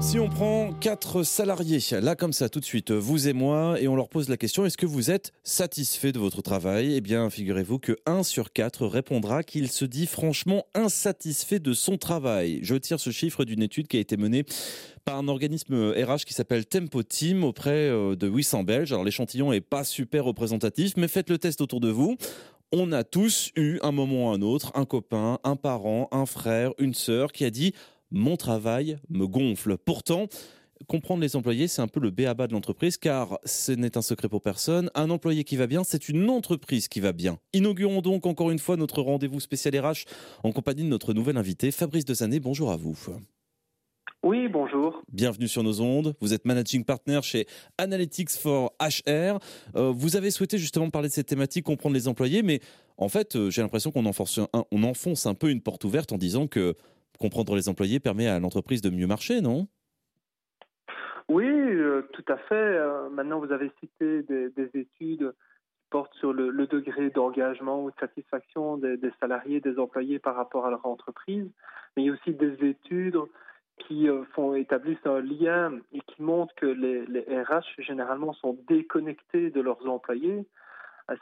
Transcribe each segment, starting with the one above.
Si on prend quatre salariés, là comme ça tout de suite, vous et moi, et on leur pose la question est-ce que vous êtes satisfait de votre travail? Eh bien, figurez-vous que 1 sur 4 répondra qu'il se dit franchement insatisfait de son travail. Je tire ce chiffre d'une étude qui a été menée par un organisme RH qui s'appelle Tempo Team auprès euh, de 800 Belges. Alors l'échantillon est pas super représentatif, mais faites le test autour de vous. On a tous eu un moment ou un autre un copain, un parent, un frère, une sœur qui a dit mon travail me gonfle. Pourtant, comprendre les employés, c'est un peu le béaba de l'entreprise, car ce n'est un secret pour personne. Un employé qui va bien, c'est une entreprise qui va bien. Inaugurons donc encore une fois notre rendez-vous spécial RH en compagnie de notre nouvel invité, Fabrice Desané. Bonjour à vous. Oui, bonjour. Bienvenue sur nos ondes. Vous êtes managing partner chez Analytics for HR. Euh, vous avez souhaité justement parler de cette thématique, comprendre les employés, mais en fait, euh, j'ai l'impression qu'on enfonce, on enfonce un peu une porte ouverte en disant que comprendre les employés permet à l'entreprise de mieux marcher, non? Oui, euh, tout à fait. Euh, maintenant, vous avez cité des, études qui portent sur le, degré d'engagement ou de satisfaction des, salariés, des employés par rapport à leur entreprise. Mais il y a aussi des études qui euh, font établissent un lien et qui montrent que les, les RH généralement sont déconnectés de leurs employés.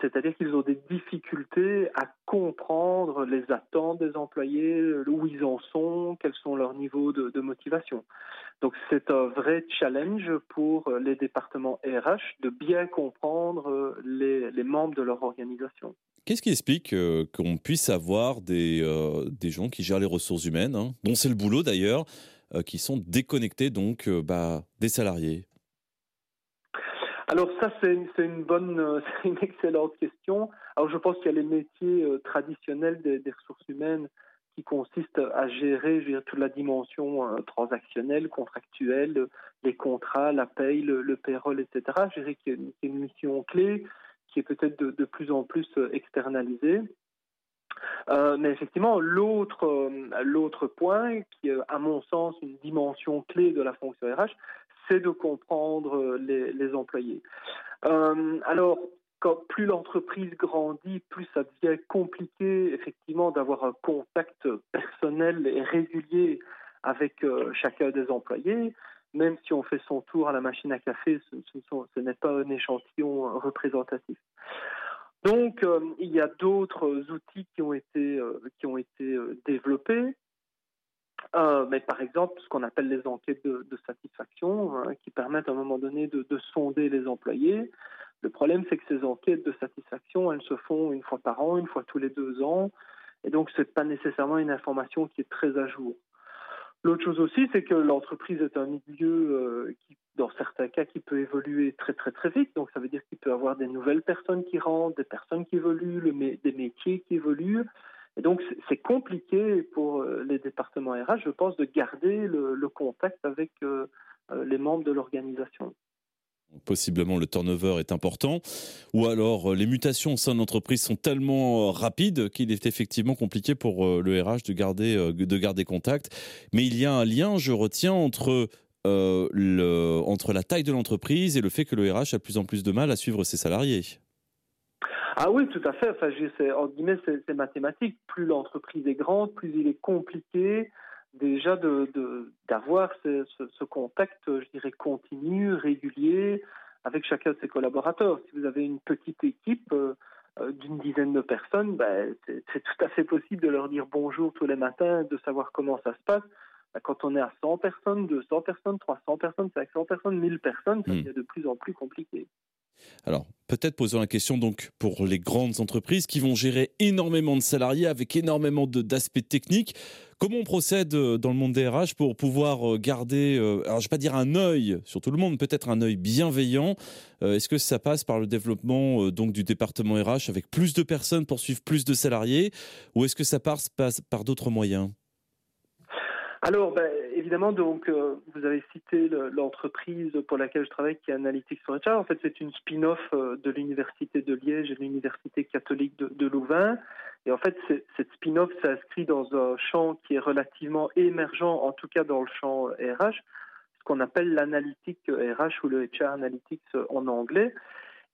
C'est-à-dire qu'ils ont des difficultés à comprendre les attentes des employés, où ils en sont, quels sont leurs niveaux de, motivation. Donc c'est un vrai challenge pour les départements RH de bien comprendre les, membres de leur organisation. Qu'est-ce qui explique euh, qu'on puisse avoir des, euh, gens qui gèrent les ressources humaines, hein, dont c'est le boulot d'ailleurs, euh, qui sont déconnectés donc bah, des salariés alors ça, c'est une, bonne, euh, c'est une excellente question. Alors je pense qu'il y a les métiers euh, traditionnels des, ressources humaines qui consistent à gérer, je toute la dimension euh, transactionnelle, contractuelle, les contrats, la paye, le, payroll, etc. Je dirais qu'il y, a une mission clé qui est peut-être de, plus en plus externalisée. mais effectivement, l'autre l'autre point qui est, à mon sens, une dimension clé de la fonction RH, c'est de comprendre euh, les, employés. Euh, alors, plus l'entreprise grandit, plus ça devient compliqué effectivement d'avoir un contact personnel et régulier avec euh, chacun des employés. Même si on fait son tour à la machine à café, ce, ce, n'est pas un échantillon représentatif. Donc, il y a d'autres outils qui ont été, qui ont été développés. Euh, mais par exemple, ce qu'on appelle les enquêtes de, satisfaction, hein, qui permettent à un moment donné de, sonder les employés. Le problème, c'est que ces enquêtes de satisfaction, elles se font une fois par an, une fois tous les deux ans, et donc ce n'est pas nécessairement une information qui est très à jour. L'autre chose aussi, c'est que l'entreprise est un milieu euh, dans certains cas, qui peut évoluer très très très vite. Donc ça veut dire qu'il peut y avoir des nouvelles personnes qui rentrent, des personnes qui évoluent, des métiers qui évoluent. Et donc, c'est compliqué pour euh, les départements RH, je pense, de garder le, contact avec euh, euh, les membres de l'organisation. Possiblement, le turnover est important, ou alors les mutations au sein de l'entreprise sont tellement rapides qu'il est effectivement compliqué pour le RH de garder, de garder contact. Mais il y a un lien, je retiens, entre entre la taille de l'entreprise et le fait que le RH a de plus en plus de mal à suivre ses salariés. Ah oui, tout à fait. Enfin, c'est, en guillemets, c'est, mathématique. Plus l'entreprise est grande, plus il est compliqué déjà de, d'avoir ce, ce, contact, je dirais, continu, régulier avec chacun de ses collaborateurs. Si vous avez une petite équipe euh, euh, d'une dizaine de personnes, ben, c'est, tout à fait possible de leur dire bonjour tous les matins, de savoir comment ça se passe. Ben, quand on est à 100 personnes, 200 personnes, 300 personnes, 500 personnes, 1000 personnes, ça hmm. devient de plus en plus compliqué. Alors, peut-être posons la question donc pour les grandes entreprises qui vont gérer énormément de salariés avec énormément d'aspects techniques. Comment on procède euh, dans le monde des RH pour pouvoir euh, garder, euh, alors je vais pas dire un œil sur tout le monde, peut-être un œil bienveillant. Est-ce que ça passe par le développement donc du département RH avec plus de personnes pour suivre plus de salariés, ou est-ce que ça passe par d'autres moyens? Alors, ben, évidemment, donc, euh, vous avez cité l'entreprise pour laquelle je travaille, qui est Analytics for HR. En fait, c'est une spin-off euh, de l'Université de Liège et de l'Université catholique de, Louvain. Et en fait, cette spin-off s'inscrit dans un champ qui est relativement émergent, en tout cas dans le champ RH, ce qu'on appelle l'analytique RH ou le HR Analytics en anglais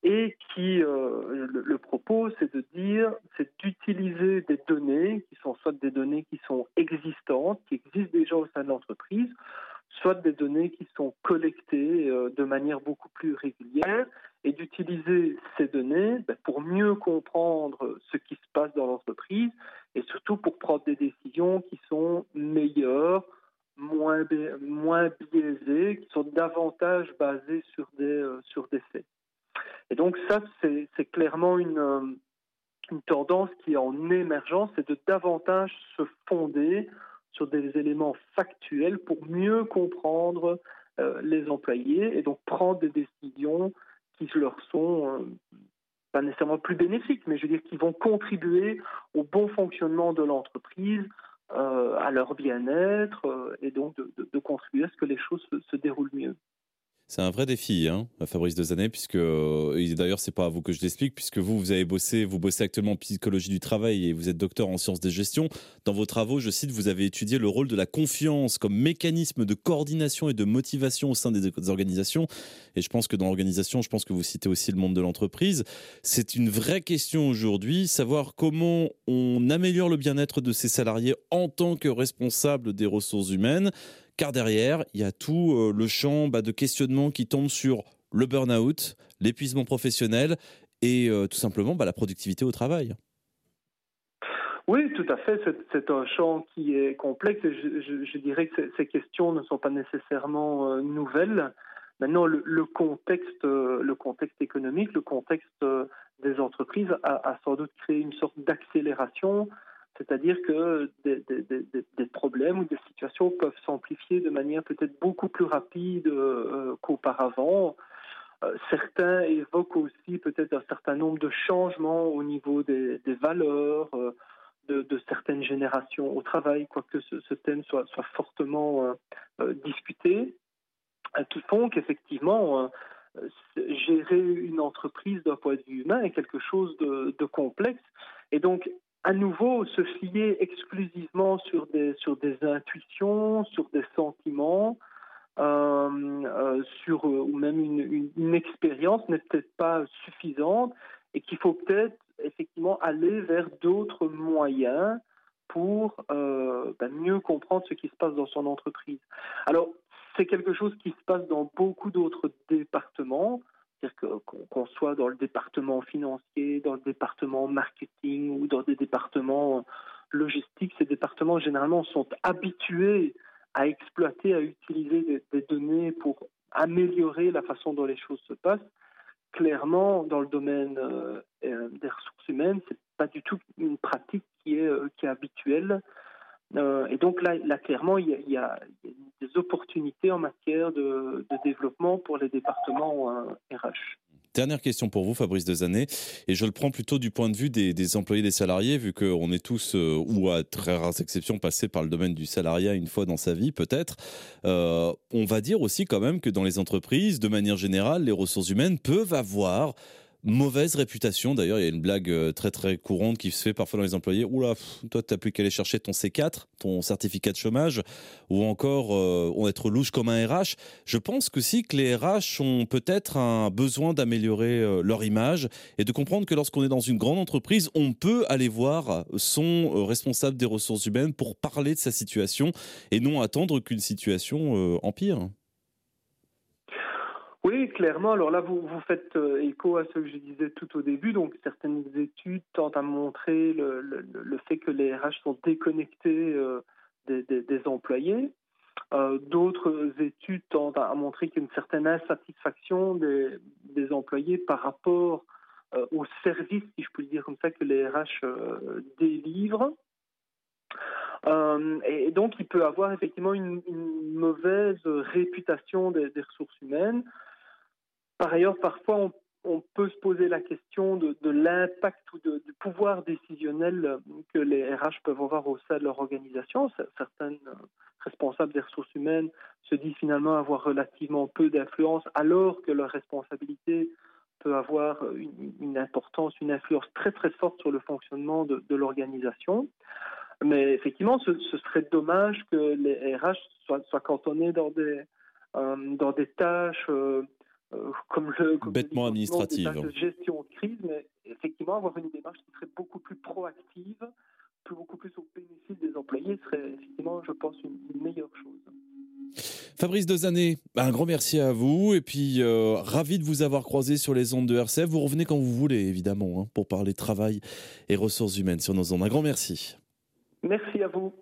et qui euh, le, propos c'est de dire c'est d'utiliser des données qui sont soit des données qui sont existantes qui existent déjà au sein de l'entreprise soit des données qui sont collectées de manière beaucoup plus régulière et d'utiliser ces données ben, pour mieux comprendre ce qui se passe dans l'entreprise et surtout pour prendre des décisions qui sont meilleures, moins, moins biaisées, qui sont davantage basées sur des, euh, sur des faits. Et donc ça, c'est clairement une, euh, une tendance qui est en émergence, c'est de davantage se fonder sur des éléments factuels pour mieux comprendre euh, les employés et donc prendre des décisions qui leur sont pas nécessairement plus bénéfiques, mais je veux dire qui vont contribuer au bon fonctionnement de l'entreprise, euh, à leur bien-être euh, et donc de, contribuer à ce que les choses se déroulent mieux. C'est un vrai défi, hein, Fabrice Dezanet, puisque euh, d'ailleurs c'est pas à vous que je l'explique, puisque vous vous avez bossé, vous bossez actuellement en psychologie du travail et vous êtes docteur en sciences de gestion. Dans vos travaux, je cite, vous avez étudié le rôle de la confiance comme mécanisme de coordination et de motivation au sein des organisations. Et je pense que dans l'organisation, je pense que vous citez aussi le monde de l'entreprise. C'est une vraie question aujourd'hui, savoir comment on améliore le bien-être de ses salariés en tant que responsable des ressources humaines car derrière, il y a tout euh, le champ bah, de questionnement qui tombe sur le burn-out, l'épuisement professionnel et euh, tout simplement bah, la productivité au travail. Oui, tout à fait. C'est un champ qui est complexe. Je, dirais que ces questions ne sont pas nécessairement euh, nouvelles. Maintenant, le, contexte, le contexte économique, le contexte des entreprises a sans doute créé une sorte d'accélération c'est-à-dire que des, problèmes ou des situations peuvent s'amplifier de manière peut-être beaucoup plus rapide euh, qu'auparavant. Euh, certains évoquent aussi peut-être un certain nombre de changements au niveau des, valeurs euh, de, certaines générations au travail, quoique ce, ce thème soit, fortement discuté, qui font qu'effectivement, gérer une entreprise d'un point de vue humain est quelque chose de, de complexe. Et donc, à nouveau se fier exclusivement sur des, sur des intuitions, sur des sentiments, euh, euh, sur euh, ou même une, une, expérience n'est peut-être pas suffisante et qu'il faut peut-être effectivement aller vers d'autres moyens pour ben, mieux comprendre ce qui se passe dans son entreprise. Alors, c'est quelque chose qui se passe dans beaucoup d'autres départements. C'est-à-dire qu'on soit dans le département financier, dans le département marketing ou dans des départements logistiques, ces départements généralement sont habitués à exploiter, à utiliser des, données pour améliorer la façon dont les choses se passent. Clairement, dans le domaine euh, euh, des ressources humaines, c'est pas du tout une pratique qui est, euh, qui est habituelle. et donc là, clairement, il y, a, des opportunités en matière de, développement pour les départements RH. Euh, Dernière question pour vous, Fabrice Dezanet, et je le prends plutôt du point de vue des, employés, des salariés, vu qu'on est tous, euh, ou à très rares exceptions, passés par le domaine du salariat une fois dans sa vie, peut-être. Euh, on va dire aussi quand même que dans les entreprises, de manière générale, les ressources humaines peuvent avoir mauvaise réputation. D'ailleurs, il y a une blague euh, très très courante qui se fait parfois dans les employés. Oula, toi, tu n'as plus qu'à aller chercher ton C4, ton certificat de chômage, ou encore euh, on être louche comme un RH. Je pense que si que les RH ont peut-être un besoin d'améliorer euh, leur image et de comprendre que lorsqu'on est dans une grande entreprise, on peut aller voir son responsable des ressources humaines pour parler de sa situation et non attendre qu'une situation empire. Oui, clairement. Alors là, vous, faites euh, écho à ce que je disais tout au début. Donc, certaines études tentent à montrer le, fait que les RH sont déconnectés euh, des, employés. Euh, D'autres études tentent à montrer qu'il y a une certaine insatisfaction des, employés par rapport euh, au service, si je peux dire comme ça, que les RH délivrent. Et donc, il peut avoir effectivement une, mauvaise réputation des, ressources humaines. Par ailleurs, parfois, on, peut se poser la question de, l'impact ou du pouvoir décisionnel que les RH peuvent avoir au sein de leur organisation. Certains responsables des ressources humaines se disent finalement avoir relativement peu d'influence, alors que leur responsabilité peut avoir une, importance, une influence très très forte sur le fonctionnement de, l'organisation. Mais effectivement, ce, serait dommage que les RH soient, cantonnés dans des, euh, tâches euh, euh, comme le bêtement administrative. De gestion de crise, mais effectivement avoir une démarche qui serait beaucoup plus proactive, beaucoup plus au bénéfice des employés serait effectivement, je pense, une, meilleure chose. Fabrice Dezané, un grand merci à vous et puis euh, ravi de vous avoir croisé sur les ondes de RCF. Vous revenez quand vous voulez, évidemment, hein, pour parler travail et ressources humaines sur nos ondes. Un grand merci. Merci à vous.